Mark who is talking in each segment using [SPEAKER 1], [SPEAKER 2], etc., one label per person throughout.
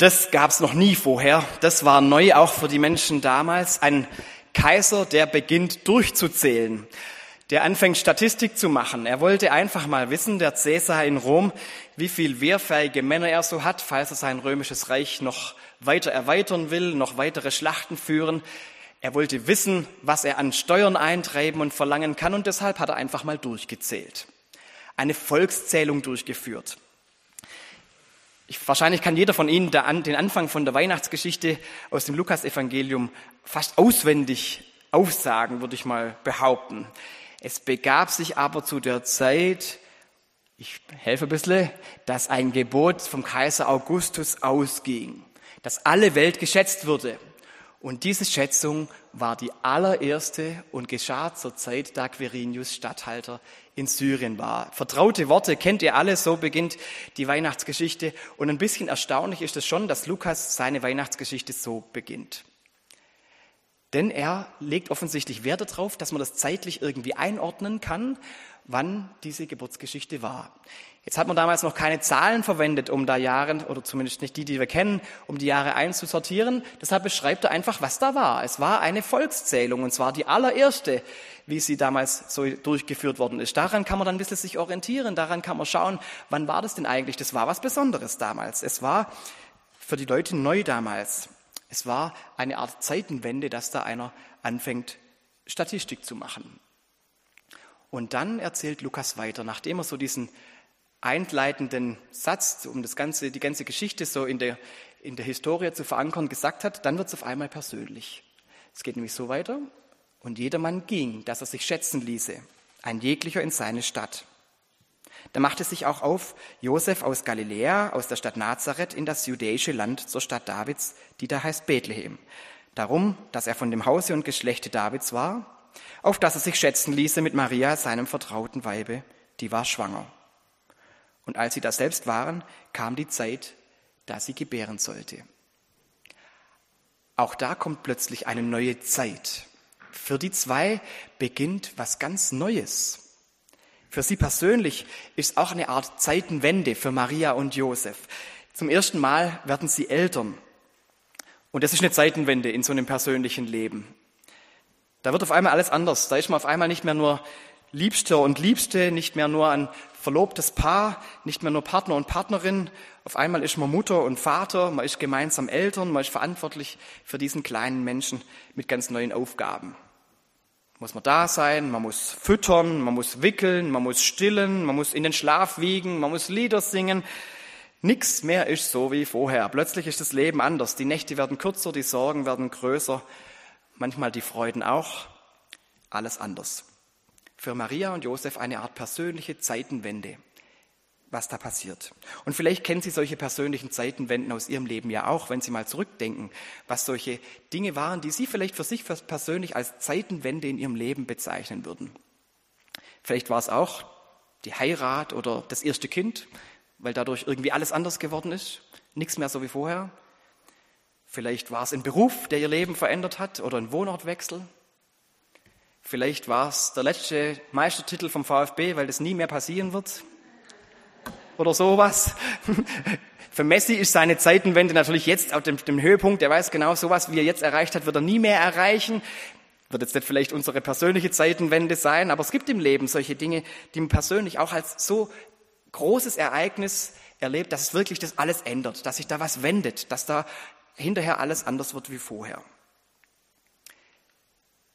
[SPEAKER 1] Das gab es noch nie vorher. Das war neu auch für die Menschen damals. Ein Kaiser, der beginnt durchzuzählen, der anfängt Statistik zu machen. Er wollte einfach mal wissen, der Cäsar in Rom, wie viel wehrfähige Männer er so hat, falls er sein römisches Reich noch weiter erweitern will, noch weitere Schlachten führen. Er wollte wissen, was er an Steuern eintreiben und verlangen kann und deshalb hat er einfach mal durchgezählt. Eine Volkszählung durchgeführt. Ich, wahrscheinlich kann jeder von Ihnen den Anfang von der Weihnachtsgeschichte aus dem Lukasevangelium fast auswendig aufsagen, würde ich mal behaupten. Es begab sich aber zu der Zeit, ich helfe ein bisschen, dass ein Gebot vom Kaiser Augustus ausging, dass alle Welt geschätzt würde. Und diese Schätzung war die allererste und geschah zur Zeit, da Quirinius Statthalter in Syrien war. Vertraute Worte kennt ihr alle, so beginnt die Weihnachtsgeschichte. Und ein bisschen erstaunlich ist es schon, dass Lukas seine Weihnachtsgeschichte so beginnt. Denn er legt offensichtlich Wert darauf, dass man das zeitlich irgendwie einordnen kann, wann diese Geburtsgeschichte war. Jetzt hat man damals noch keine Zahlen verwendet, um da Jahre, oder zumindest nicht die, die wir kennen, um die Jahre einzusortieren. Deshalb beschreibt er einfach, was da war. Es war eine Volkszählung, und zwar die allererste, wie sie damals so durchgeführt worden ist. Daran kann man dann ein bisschen sich orientieren, daran kann man schauen, wann war das denn eigentlich? Das war was Besonderes damals. Es war für die Leute neu damals. Es war eine Art Zeitenwende, dass da einer anfängt, Statistik zu machen. Und dann erzählt Lukas weiter, nachdem er so diesen einleitenden Satz, um das ganze, die ganze Geschichte so in der, in der Historie zu verankern, gesagt hat, dann wird es auf einmal persönlich. Es geht nämlich so weiter. Und jedermann ging, dass er sich schätzen ließe, ein jeglicher in seine Stadt. Da machte sich auch auf Josef aus Galiläa, aus der Stadt Nazareth, in das judäische Land zur Stadt Davids, die da heißt Bethlehem. Darum, dass er von dem Hause und Geschlechte Davids war, auf dass er sich schätzen ließe mit Maria, seinem vertrauten Weibe, die war schwanger. Und als sie da selbst waren, kam die Zeit, da sie gebären sollte. Auch da kommt plötzlich eine neue Zeit. Für die zwei beginnt was ganz Neues. Für sie persönlich ist auch eine Art Zeitenwende für Maria und Josef. Zum ersten Mal werden sie Eltern. Und das ist eine Zeitenwende in so einem persönlichen Leben. Da wird auf einmal alles anders. Da ist man auf einmal nicht mehr nur Liebster und Liebste, nicht mehr nur ein verlobtes Paar, nicht mehr nur Partner und Partnerin. Auf einmal ist man Mutter und Vater, man ist gemeinsam Eltern, man ist verantwortlich für diesen kleinen Menschen mit ganz neuen Aufgaben. Muss man da sein, man muss füttern, man muss wickeln, man muss stillen, man muss in den Schlaf wiegen, man muss Lieder singen. Nichts mehr ist so wie vorher. Plötzlich ist das Leben anders. Die Nächte werden kürzer, die Sorgen werden größer, manchmal die Freuden auch. Alles anders für Maria und Josef eine Art persönliche Zeitenwende, was da passiert. Und vielleicht kennen Sie solche persönlichen Zeitenwenden aus Ihrem Leben ja auch, wenn Sie mal zurückdenken, was solche Dinge waren, die Sie vielleicht für sich persönlich als Zeitenwende in Ihrem Leben bezeichnen würden. Vielleicht war es auch die Heirat oder das erste Kind, weil dadurch irgendwie alles anders geworden ist, nichts mehr so wie vorher. Vielleicht war es ein Beruf, der Ihr Leben verändert hat oder ein Wohnortwechsel. Vielleicht war es der letzte Meistertitel vom VfB, weil das nie mehr passieren wird. Oder sowas. Für Messi ist seine Zeitenwende natürlich jetzt auf dem, dem Höhepunkt. Er weiß genau, sowas, wie er jetzt erreicht hat, wird er nie mehr erreichen. Wird jetzt nicht vielleicht unsere persönliche Zeitenwende sein, aber es gibt im Leben solche Dinge, die man persönlich auch als so großes Ereignis erlebt, dass es wirklich das alles ändert, dass sich da was wendet, dass da hinterher alles anders wird wie vorher.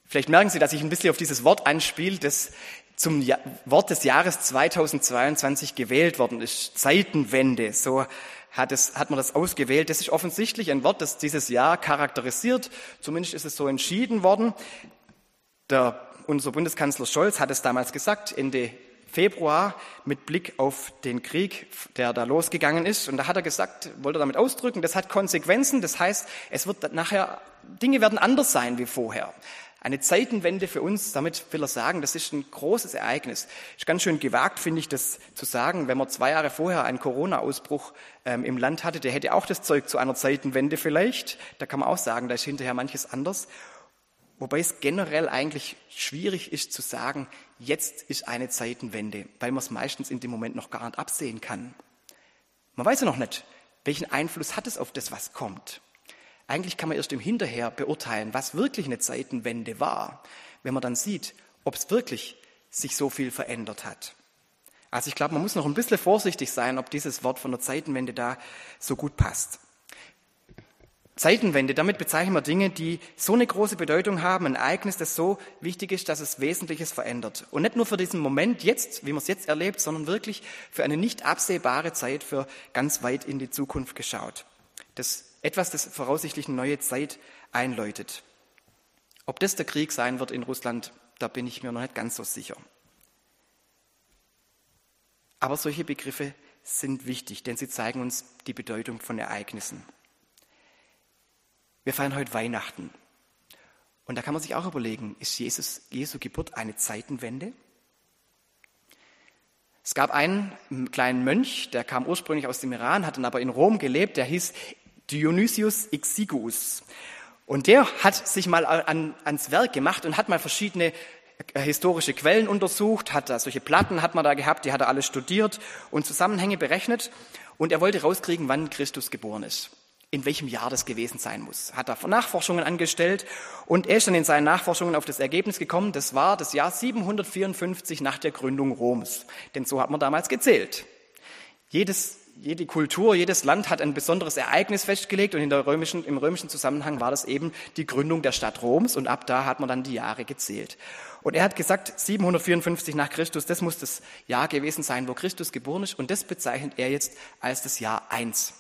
[SPEAKER 1] Vielleicht merken Sie, dass ich ein bisschen auf dieses Wort anspiele, das zum Wort des Jahres 2022 gewählt worden ist. Zeitenwende, so hat, es, hat man das ausgewählt. Das ist offensichtlich ein Wort, das dieses Jahr charakterisiert. Zumindest ist es so entschieden worden. Der, unser Bundeskanzler Scholz hat es damals gesagt, Ende Februar, mit Blick auf den Krieg, der da losgegangen ist. Und da hat er gesagt, wollte er damit ausdrücken, das hat Konsequenzen. Das heißt, es wird nachher, Dinge werden anders sein wie vorher. Eine Zeitenwende für uns, damit will er sagen, das ist ein großes Ereignis. Ist ganz schön gewagt, finde ich, das zu sagen, wenn man zwei Jahre vorher einen Corona-Ausbruch ähm, im Land hatte, der hätte auch das Zeug zu einer Zeitenwende vielleicht. Da kann man auch sagen, da ist hinterher manches anders. Wobei es generell eigentlich schwierig ist zu sagen, jetzt ist eine Zeitenwende, weil man es meistens in dem Moment noch gar nicht absehen kann. Man weiß ja noch nicht, Welchen Einfluss hat es auf das, was kommt? Eigentlich kann man erst im Hinterher beurteilen, was wirklich eine Zeitenwende war, wenn man dann sieht, ob es wirklich sich so viel verändert hat. Also ich glaube, man muss noch ein bisschen vorsichtig sein, ob dieses Wort von der Zeitenwende da so gut passt. Zeitenwende, damit bezeichnen wir Dinge, die so eine große Bedeutung haben, ein Ereignis, das so wichtig ist, dass es Wesentliches verändert. Und nicht nur für diesen Moment jetzt, wie man es jetzt erlebt, sondern wirklich für eine nicht absehbare Zeit, für ganz weit in die Zukunft geschaut. Das etwas, das voraussichtlich eine neue Zeit einläutet. Ob das der Krieg sein wird in Russland, da bin ich mir noch nicht ganz so sicher. Aber solche Begriffe sind wichtig, denn sie zeigen uns die Bedeutung von Ereignissen. Wir feiern heute Weihnachten. Und da kann man sich auch überlegen, ist Jesus, Jesu Geburt eine Zeitenwende? Es gab einen kleinen Mönch, der kam ursprünglich aus dem Iran, hat dann aber in Rom gelebt, der hieß Dionysius Exiguus. Und der hat sich mal an, ans Werk gemacht und hat mal verschiedene äh, historische Quellen untersucht, hat da solche Platten hat man da gehabt, die hat er alle studiert und Zusammenhänge berechnet und er wollte rauskriegen, wann Christus geboren ist in welchem Jahr das gewesen sein muss. Hat er Nachforschungen angestellt und er ist dann in seinen Nachforschungen auf das Ergebnis gekommen, das war das Jahr 754 nach der Gründung Roms. Denn so hat man damals gezählt. Jedes, jede Kultur, jedes Land hat ein besonderes Ereignis festgelegt und in der römischen, im römischen Zusammenhang war das eben die Gründung der Stadt Roms und ab da hat man dann die Jahre gezählt. Und er hat gesagt, 754 nach Christus, das muss das Jahr gewesen sein, wo Christus geboren ist und das bezeichnet er jetzt als das Jahr 1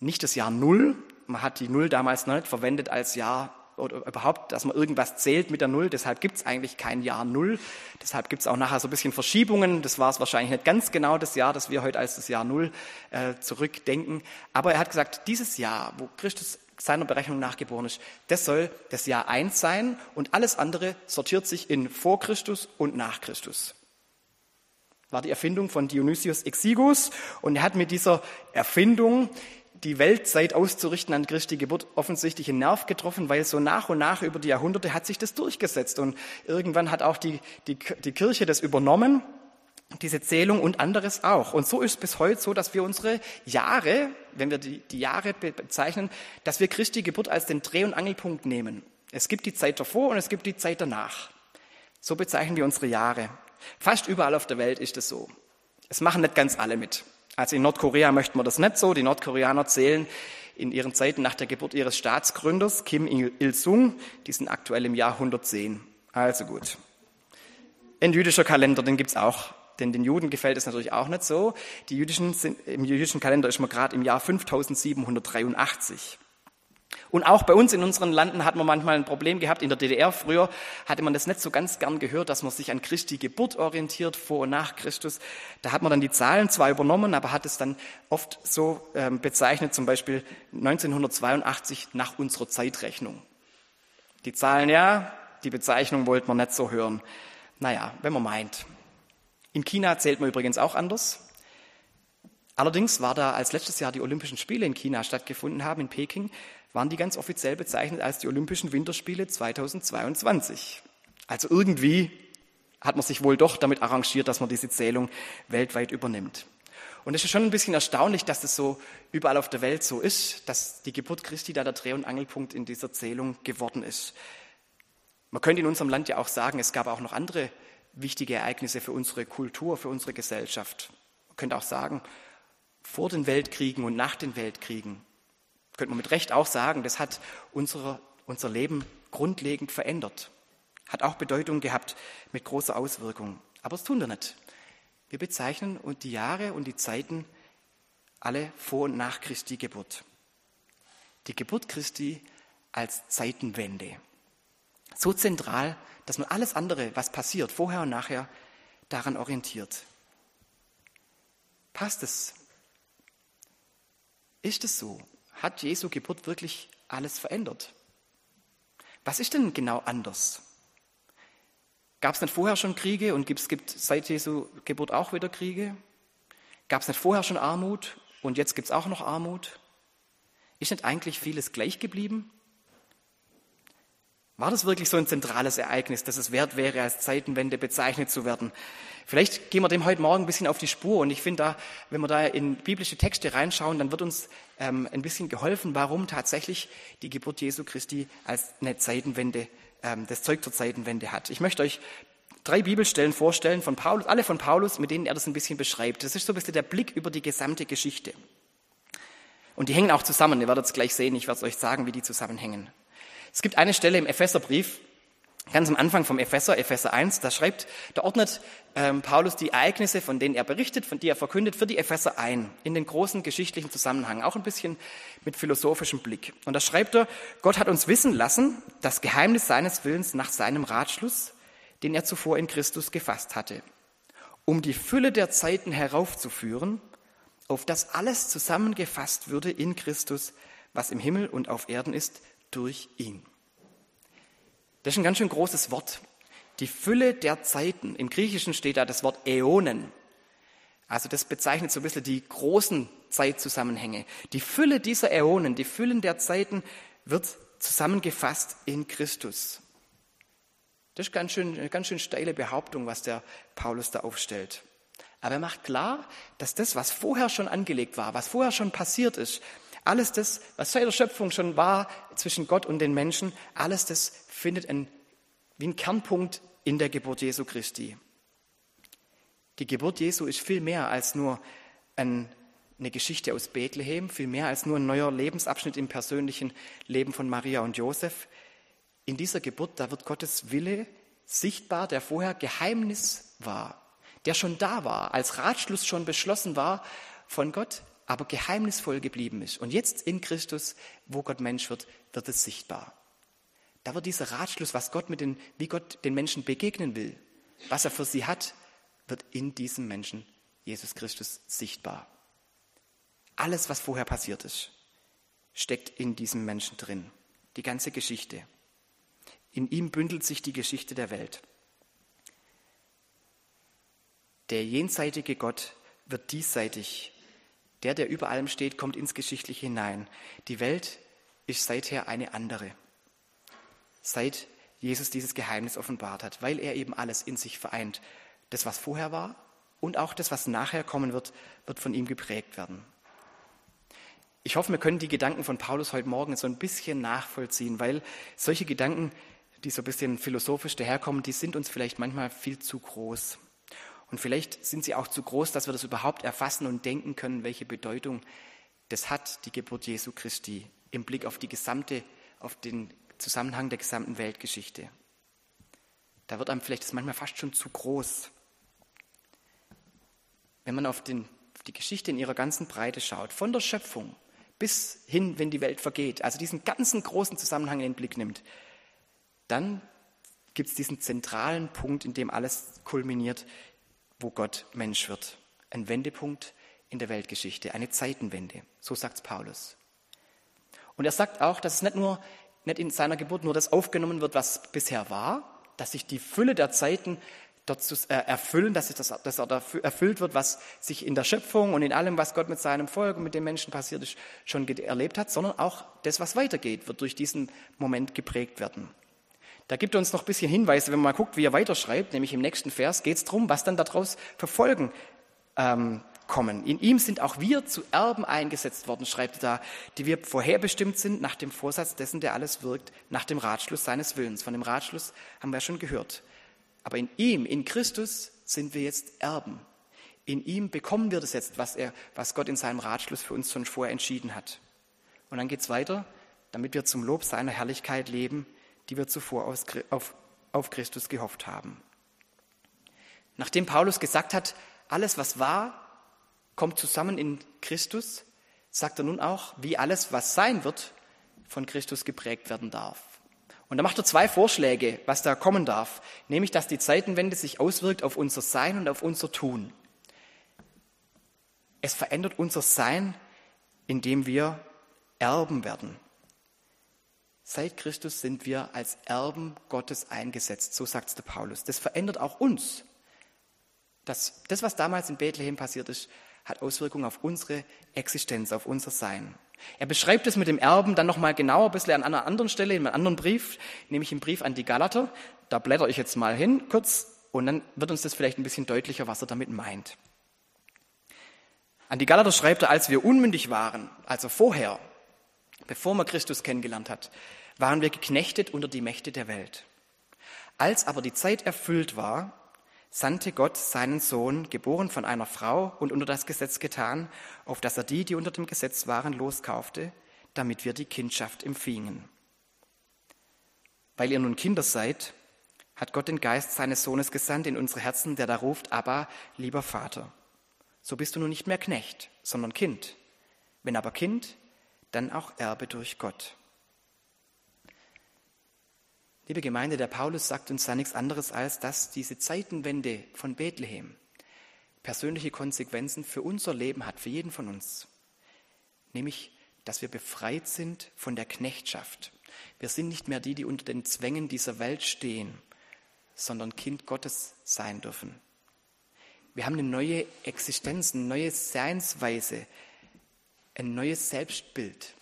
[SPEAKER 1] nicht das Jahr Null. Man hat die Null damals noch nicht verwendet als Jahr oder überhaupt, dass man irgendwas zählt mit der Null. Deshalb gibt es eigentlich kein Jahr Null. Deshalb gibt es auch nachher so ein bisschen Verschiebungen. Das war es wahrscheinlich nicht ganz genau das Jahr, das wir heute als das Jahr Null äh, zurückdenken. Aber er hat gesagt, dieses Jahr, wo Christus seiner Berechnung nachgeboren ist, das soll das Jahr eins sein und alles andere sortiert sich in vor Christus und nach Christus. War die Erfindung von Dionysius Exigus und er hat mit dieser Erfindung die Weltzeit auszurichten an Christi Geburt offensichtlich einen Nerv getroffen, weil so nach und nach über die Jahrhunderte hat sich das durchgesetzt. Und irgendwann hat auch die, die, die Kirche das übernommen, diese Zählung und anderes auch. Und so ist es bis heute so, dass wir unsere Jahre, wenn wir die, die Jahre bezeichnen, dass wir Christi Geburt als den Dreh- und Angelpunkt nehmen. Es gibt die Zeit davor und es gibt die Zeit danach. So bezeichnen wir unsere Jahre. Fast überall auf der Welt ist es so. Es machen nicht ganz alle mit. Also in Nordkorea möchten wir das nicht so. Die Nordkoreaner zählen in ihren Zeiten nach der Geburt ihres Staatsgründers Kim Il-sung. Die sind aktuell im Jahr 110. Also gut. Ein jüdischer Kalender, den gibt's auch. Denn den Juden gefällt es natürlich auch nicht so. Die jüdischen sind, Im jüdischen Kalender ist man gerade im Jahr 5783. Und auch bei uns in unseren Landen hat man manchmal ein Problem gehabt. In der DDR früher hatte man das nicht so ganz gern gehört, dass man sich an Christi Geburt orientiert, vor und nach Christus. Da hat man dann die Zahlen zwar übernommen, aber hat es dann oft so ähm, bezeichnet, zum Beispiel 1982 nach unserer Zeitrechnung. Die Zahlen ja, die Bezeichnung wollte man nicht so hören. Naja, wenn man meint. In China zählt man übrigens auch anders. Allerdings war da, als letztes Jahr die Olympischen Spiele in China stattgefunden haben, in Peking, waren die ganz offiziell bezeichnet als die Olympischen Winterspiele 2022. Also irgendwie hat man sich wohl doch damit arrangiert, dass man diese Zählung weltweit übernimmt. Und es ist schon ein bisschen erstaunlich, dass das so überall auf der Welt so ist, dass die Geburt Christi da der Dreh- und Angelpunkt in dieser Zählung geworden ist. Man könnte in unserem Land ja auch sagen, es gab auch noch andere wichtige Ereignisse für unsere Kultur, für unsere Gesellschaft. Man könnte auch sagen, vor den Weltkriegen und nach den Weltkriegen könnte man mit Recht auch sagen, das hat unsere, unser Leben grundlegend verändert. Hat auch Bedeutung gehabt mit großer Auswirkung. Aber das tun wir nicht. Wir bezeichnen die Jahre und die Zeiten alle vor und nach Christi Geburt. Die Geburt Christi als Zeitenwende. So zentral, dass man alles andere, was passiert, vorher und nachher, daran orientiert. Passt es? Ist es so? Hat Jesu Geburt wirklich alles verändert? Was ist denn genau anders? Gab es nicht vorher schon Kriege und es gibt seit Jesu Geburt auch wieder Kriege? Gab es nicht vorher schon Armut und jetzt gibt es auch noch Armut? Ist nicht eigentlich vieles gleich geblieben? War das wirklich so ein zentrales Ereignis, dass es wert wäre, als Zeitenwende bezeichnet zu werden? Vielleicht gehen wir dem heute Morgen ein bisschen auf die Spur. Und ich finde da, wenn wir da in biblische Texte reinschauen, dann wird uns ähm, ein bisschen geholfen, warum tatsächlich die Geburt Jesu Christi als eine Zeitenwende, ähm, das Zeug zur Zeitenwende hat. Ich möchte euch drei Bibelstellen vorstellen von Paulus, alle von Paulus, mit denen er das ein bisschen beschreibt. Das ist so ein bisschen der Blick über die gesamte Geschichte. Und die hängen auch zusammen. Ihr werdet es gleich sehen. Ich werde es euch sagen, wie die zusammenhängen. Es gibt eine Stelle im Epheserbrief, ganz am Anfang vom Epheser, Epheser 1, da schreibt, da ordnet ähm, Paulus die Ereignisse, von denen er berichtet, von denen er verkündet, für die Epheser ein, in den großen geschichtlichen Zusammenhang, auch ein bisschen mit philosophischem Blick. Und da schreibt er, Gott hat uns wissen lassen, das Geheimnis seines Willens nach seinem Ratschluss, den er zuvor in Christus gefasst hatte, um die Fülle der Zeiten heraufzuführen, auf das alles zusammengefasst würde in Christus, was im Himmel und auf Erden ist, durch ihn. Das ist ein ganz schön großes Wort. Die Fülle der Zeiten. Im Griechischen steht da das Wort Äonen. Also das bezeichnet so ein bisschen die großen Zeitzusammenhänge. Die Fülle dieser Äonen, die Füllen der Zeiten wird zusammengefasst in Christus. Das ist ganz schön, eine ganz schön steile Behauptung, was der Paulus da aufstellt. Aber er macht klar, dass das, was vorher schon angelegt war, was vorher schon passiert ist, alles das, was seit der Schöpfung schon war zwischen Gott und den Menschen, alles das findet ein, wie ein Kernpunkt in der Geburt Jesu Christi. Die Geburt Jesu ist viel mehr als nur ein, eine Geschichte aus Bethlehem, viel mehr als nur ein neuer Lebensabschnitt im persönlichen Leben von Maria und Josef. In dieser Geburt, da wird Gottes Wille sichtbar, der vorher Geheimnis war, der schon da war, als Ratschluss schon beschlossen war von Gott, aber geheimnisvoll geblieben ist. Und jetzt in Christus, wo Gott Mensch wird, wird es sichtbar. Da wird dieser Ratschluss, was Gott mit den, wie Gott den Menschen begegnen will, was er für sie hat, wird in diesem Menschen, Jesus Christus, sichtbar. Alles, was vorher passiert ist, steckt in diesem Menschen drin. Die ganze Geschichte. In ihm bündelt sich die Geschichte der Welt. Der jenseitige Gott wird diesseitig der, der über allem steht, kommt ins Geschichtliche hinein. Die Welt ist seither eine andere, seit Jesus dieses Geheimnis offenbart hat, weil er eben alles in sich vereint. Das, was vorher war und auch das, was nachher kommen wird, wird von ihm geprägt werden. Ich hoffe, wir können die Gedanken von Paulus heute Morgen so ein bisschen nachvollziehen, weil solche Gedanken, die so ein bisschen philosophisch daherkommen, die sind uns vielleicht manchmal viel zu groß. Und vielleicht sind sie auch zu groß, dass wir das überhaupt erfassen und denken können, welche Bedeutung das hat, die Geburt Jesu Christi, im Blick auf die gesamte, auf den Zusammenhang der gesamten Weltgeschichte. Da wird einem vielleicht das manchmal fast schon zu groß. Wenn man auf, den, auf die Geschichte in ihrer ganzen Breite schaut, von der Schöpfung bis hin, wenn die Welt vergeht, also diesen ganzen großen Zusammenhang in den Blick nimmt, dann gibt es diesen zentralen Punkt, in dem alles kulminiert, wo Gott Mensch wird. Ein Wendepunkt in der Weltgeschichte, eine Zeitenwende. So sagt Paulus. Und er sagt auch, dass es nicht nur, nicht in seiner Geburt nur das aufgenommen wird, was bisher war, dass sich die Fülle der Zeiten dort zu, äh, erfüllen, dass, das, dass erfüllt wird, was sich in der Schöpfung und in allem, was Gott mit seinem Volk und mit den Menschen passiert ist, schon erlebt hat, sondern auch das, was weitergeht, wird durch diesen Moment geprägt werden. Da gibt er uns noch ein bisschen Hinweise, wenn man mal guckt, wie er weiterschreibt, nämlich im nächsten Vers geht es darum, was dann daraus für Folgen ähm, kommen. In ihm sind auch wir zu Erben eingesetzt worden, schreibt er da, die wir vorherbestimmt sind nach dem Vorsatz dessen, der alles wirkt, nach dem Ratschluss seines Willens. Von dem Ratschluss haben wir ja schon gehört. Aber in ihm, in Christus, sind wir jetzt Erben. In ihm bekommen wir das jetzt, was, er, was Gott in seinem Ratschluss für uns schon vorher entschieden hat. Und dann geht es weiter, damit wir zum Lob seiner Herrlichkeit leben, die wir zuvor auf, Christus gehofft haben. Nachdem Paulus gesagt hat, alles was war, kommt zusammen in Christus, sagt er nun auch, wie alles, was sein wird, von Christus geprägt werden darf. Und da macht er zwei Vorschläge, was da kommen darf, nämlich dass die Zeitenwende sich auswirkt auf unser Sein und auf unser Tun. Es verändert unser Sein, indem wir Erben werden. Seit Christus sind wir als Erben Gottes eingesetzt, so sagt es der Paulus. Das verändert auch uns. Das, das, was damals in Bethlehem passiert ist, hat Auswirkungen auf unsere Existenz, auf unser Sein. Er beschreibt es mit dem Erben dann nochmal genauer, ein bisschen an einer anderen Stelle, in einem anderen Brief, nämlich im Brief an die Galater. Da blätter ich jetzt mal hin, kurz, und dann wird uns das vielleicht ein bisschen deutlicher, was er damit meint. An die Galater schreibt er, als wir unmündig waren, also vorher, bevor man Christus kennengelernt hat, waren wir geknechtet unter die Mächte der Welt. Als aber die Zeit erfüllt war, sandte Gott seinen Sohn, geboren von einer Frau und unter das Gesetz getan, auf dass er die, die unter dem Gesetz waren, loskaufte, damit wir die Kindschaft empfingen. Weil ihr nun Kinder seid, hat Gott den Geist seines Sohnes gesandt in unsere Herzen, der da ruft, aber lieber Vater. So bist du nun nicht mehr Knecht, sondern Kind. Wenn aber Kind, dann auch Erbe durch Gott. Liebe Gemeinde, der Paulus sagt uns da nichts anderes, als dass diese Zeitenwende von Bethlehem persönliche Konsequenzen für unser Leben hat, für jeden von uns. Nämlich, dass wir befreit sind von der Knechtschaft. Wir sind nicht mehr die, die unter den Zwängen dieser Welt stehen, sondern Kind Gottes sein dürfen. Wir haben eine neue Existenz, eine neue Seinsweise, ein neues Selbstbild.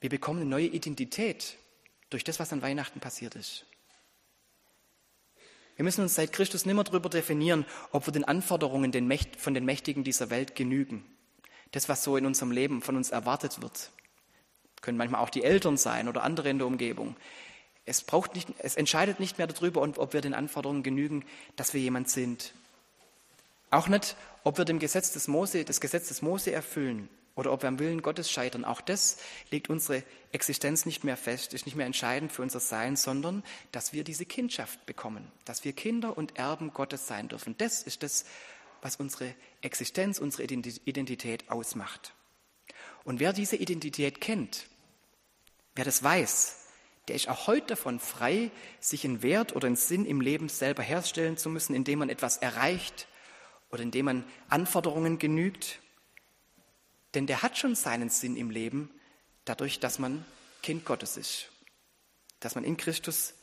[SPEAKER 1] Wir bekommen eine neue Identität durch das, was an Weihnachten passiert ist. Wir müssen uns seit Christus nimmer darüber definieren, ob wir den Anforderungen von den Mächtigen dieser Welt genügen. Das, was so in unserem Leben von uns erwartet wird. Können manchmal auch die Eltern sein oder andere in der Umgebung. Es, braucht nicht, es entscheidet nicht mehr darüber, ob wir den Anforderungen genügen, dass wir jemand sind. Auch nicht, ob wir dem Gesetz des Mose, das Gesetz des Mose erfüllen oder ob wir am Willen Gottes scheitern. Auch das legt unsere Existenz nicht mehr fest, ist nicht mehr entscheidend für unser Sein, sondern dass wir diese Kindschaft bekommen, dass wir Kinder und Erben Gottes sein dürfen. Das ist das, was unsere Existenz, unsere Identität ausmacht. Und wer diese Identität kennt, wer das weiß, der ist auch heute davon frei, sich einen Wert oder einen Sinn im Leben selber herstellen zu müssen, indem man etwas erreicht oder indem man Anforderungen genügt denn der hat schon seinen Sinn im Leben, dadurch, dass man Kind Gottes ist, dass man in Christus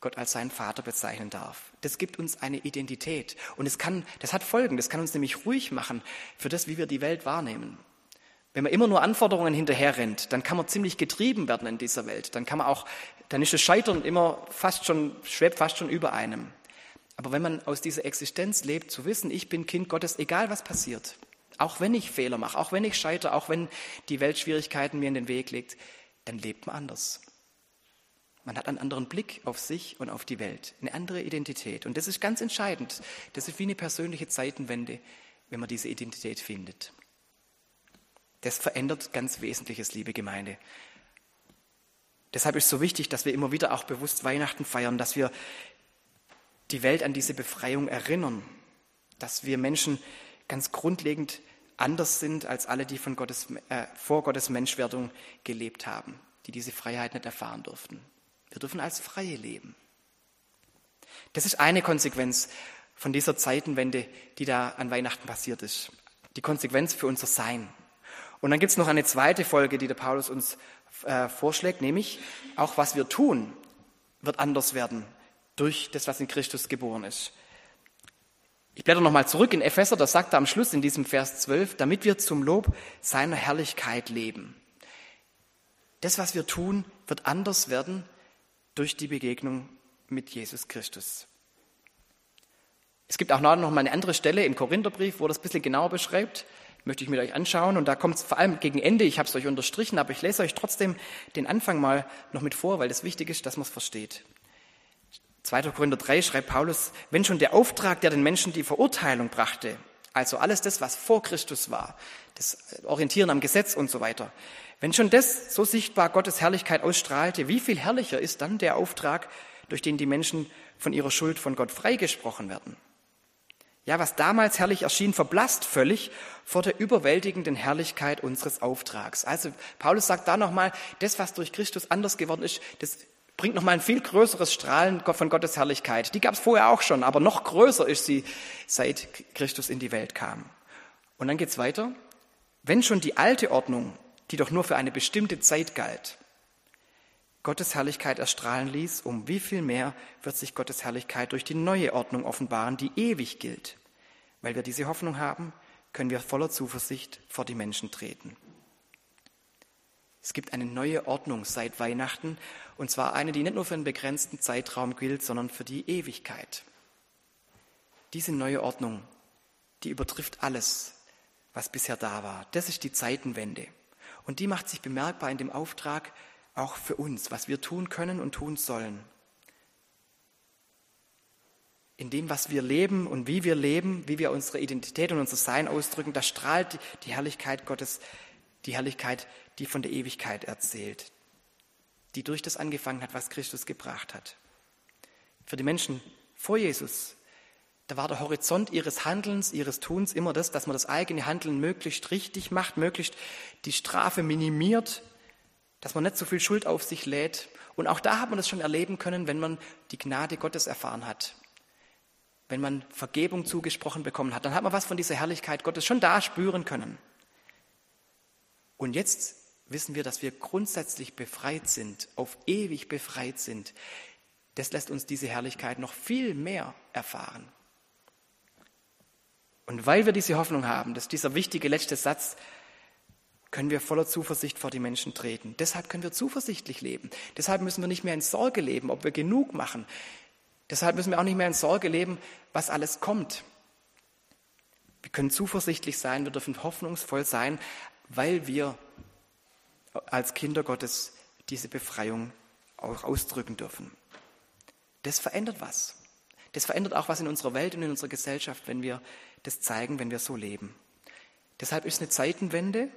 [SPEAKER 1] Gott als seinen Vater bezeichnen darf. Das gibt uns eine Identität. Und es kann, das hat Folgen. Das kann uns nämlich ruhig machen für das, wie wir die Welt wahrnehmen. Wenn man immer nur Anforderungen hinterherrennt, dann kann man ziemlich getrieben werden in dieser Welt. Dann kann man auch, dann ist das Scheitern immer fast schon, schwebt fast schon über einem. Aber wenn man aus dieser Existenz lebt, zu wissen, ich bin Kind Gottes, egal was passiert, auch wenn ich Fehler mache, auch wenn ich scheitere, auch wenn die Welt Schwierigkeiten mir in den Weg legt, dann lebt man anders. Man hat einen anderen Blick auf sich und auf die Welt, eine andere Identität. Und das ist ganz entscheidend. Das ist wie eine persönliche Zeitenwende, wenn man diese Identität findet. Das verändert ganz Wesentliches, liebe Gemeinde. Deshalb ist es so wichtig, dass wir immer wieder auch bewusst Weihnachten feiern, dass wir die Welt an diese Befreiung erinnern, dass wir Menschen ganz grundlegend anders sind als alle, die von Gottes, äh, vor Gottes Menschwerdung gelebt haben, die diese Freiheit nicht erfahren durften. Wir dürfen als Freie leben. Das ist eine Konsequenz von dieser Zeitenwende, die da an Weihnachten passiert ist. Die Konsequenz für unser Sein. Und dann gibt es noch eine zweite Folge, die der Paulus uns äh, vorschlägt, nämlich auch was wir tun, wird anders werden durch das, was in Christus geboren ist. Ich blätter nochmal zurück in Epheser, da sagt er am Schluss in diesem Vers 12, damit wir zum Lob seiner Herrlichkeit leben. Das, was wir tun, wird anders werden durch die Begegnung mit Jesus Christus. Es gibt auch noch mal eine andere Stelle im Korintherbrief, wo das ein bisschen genauer beschreibt. Möchte ich mit euch anschauen. Und da kommt es vor allem gegen Ende, ich habe es euch unterstrichen, aber ich lese euch trotzdem den Anfang mal noch mit vor, weil es wichtig ist, dass man es versteht. 2. Korinther 3 schreibt Paulus, wenn schon der Auftrag, der den Menschen die Verurteilung brachte, also alles das, was vor Christus war, das Orientieren am Gesetz und so weiter, wenn schon das so sichtbar Gottes Herrlichkeit ausstrahlte, wie viel herrlicher ist dann der Auftrag, durch den die Menschen von ihrer Schuld von Gott freigesprochen werden? Ja, was damals herrlich erschien, verblasst völlig vor der überwältigenden Herrlichkeit unseres Auftrags. Also Paulus sagt da nochmal, das, was durch Christus anders geworden ist, das bringt nochmal ein viel größeres Strahlen von Gottes Herrlichkeit. Die gab es vorher auch schon, aber noch größer ist sie, seit Christus in die Welt kam. Und dann geht's weiter. Wenn schon die alte Ordnung, die doch nur für eine bestimmte Zeit galt, Gottes Herrlichkeit erstrahlen ließ, um wie viel mehr wird sich Gottes Herrlichkeit durch die neue Ordnung offenbaren, die ewig gilt, weil wir diese Hoffnung haben, können wir voller Zuversicht vor die Menschen treten. Es gibt eine neue Ordnung seit Weihnachten, und zwar eine, die nicht nur für einen begrenzten Zeitraum gilt, sondern für die Ewigkeit. Diese neue Ordnung, die übertrifft alles, was bisher da war. Das ist die Zeitenwende. Und die macht sich bemerkbar in dem Auftrag auch für uns, was wir tun können und tun sollen. In dem, was wir leben und wie wir leben, wie wir unsere Identität und unser Sein ausdrücken, da strahlt die Herrlichkeit Gottes, die Herrlichkeit, die von der Ewigkeit erzählt, die durch das angefangen hat, was Christus gebracht hat. Für die Menschen vor Jesus da war der Horizont ihres Handelns, ihres Tuns immer das, dass man das eigene Handeln möglichst richtig macht, möglichst die Strafe minimiert, dass man nicht so viel Schuld auf sich lädt. Und auch da hat man das schon erleben können, wenn man die Gnade Gottes erfahren hat. Wenn man Vergebung zugesprochen bekommen hat, dann hat man was von dieser Herrlichkeit Gottes schon da spüren können. Und jetzt wissen wir, dass wir grundsätzlich befreit sind, auf ewig befreit sind. Das lässt uns diese Herrlichkeit noch viel mehr erfahren. Und weil wir diese Hoffnung haben, dass dieser wichtige letzte Satz, können wir voller Zuversicht vor die Menschen treten. Deshalb können wir zuversichtlich leben. Deshalb müssen wir nicht mehr in Sorge leben, ob wir genug machen. Deshalb müssen wir auch nicht mehr in Sorge leben, was alles kommt. Wir können zuversichtlich sein, wir dürfen hoffnungsvoll sein, weil wir als Kinder Gottes diese Befreiung auch ausdrücken dürfen. Das verändert was. Das verändert auch was in unserer Welt und in unserer Gesellschaft, wenn wir das zeigen, wenn wir so leben. Deshalb ist eine Zeitenwende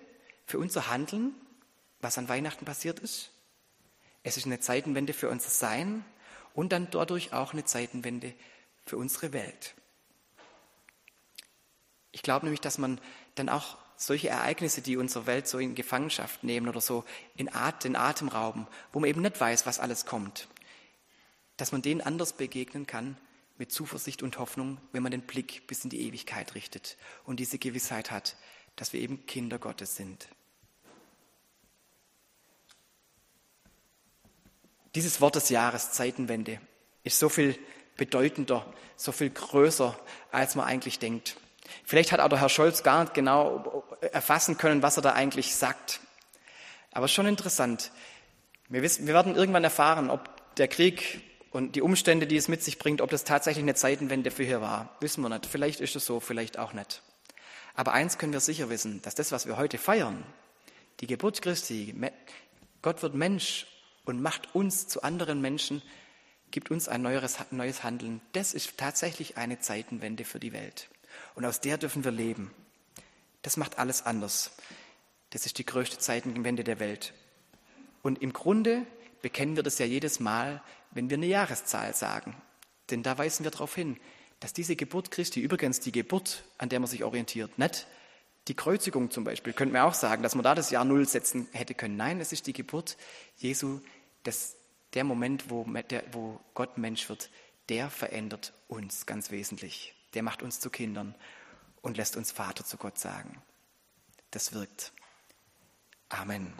[SPEAKER 1] für unser Handeln, was an Weihnachten passiert ist. Es ist eine Zeitenwende für unser Sein und dann dadurch auch eine Zeitenwende für unsere Welt. Ich glaube nämlich, dass man dann auch solche Ereignisse, die unsere Welt so in Gefangenschaft nehmen oder so in den Atem rauben, wo man eben nicht weiß, was alles kommt, dass man denen anders begegnen kann mit Zuversicht und Hoffnung, wenn man den Blick bis in die Ewigkeit richtet und diese Gewissheit hat, dass wir eben Kinder Gottes sind. Dieses Wort des Jahres, Zeitenwende, ist so viel bedeutender, so viel größer, als man eigentlich denkt. Vielleicht hat auch der Herr Scholz gar nicht genau erfassen können, was er da eigentlich sagt. Aber schon interessant. Wir, wissen, wir werden irgendwann erfahren, ob der Krieg und die Umstände, die es mit sich bringt, ob das tatsächlich eine Zeitenwende für hier war, wissen wir nicht. Vielleicht ist es so, vielleicht auch nicht. Aber eins können wir sicher wissen, dass das, was wir heute feiern, die Geburt Christi, Gott wird Mensch und macht uns zu anderen Menschen, gibt uns ein neues, neues Handeln. Das ist tatsächlich eine Zeitenwende für die Welt. Und aus der dürfen wir leben. Das macht alles anders. Das ist die größte Zeitenwende der Welt. Und im Grunde bekennen wir das ja jedes Mal, wenn wir eine Jahreszahl sagen. Denn da weisen wir darauf hin, dass diese Geburt Christi, übrigens die Geburt, an der man sich orientiert, nicht die Kreuzigung zum Beispiel, könnten wir auch sagen, dass man da das Jahr Null setzen hätte können. Nein, es ist die Geburt Jesu, das, der Moment, wo Gott Mensch wird, der verändert uns ganz wesentlich. Der macht uns zu Kindern und lässt uns Vater zu Gott sagen. Das wirkt. Amen.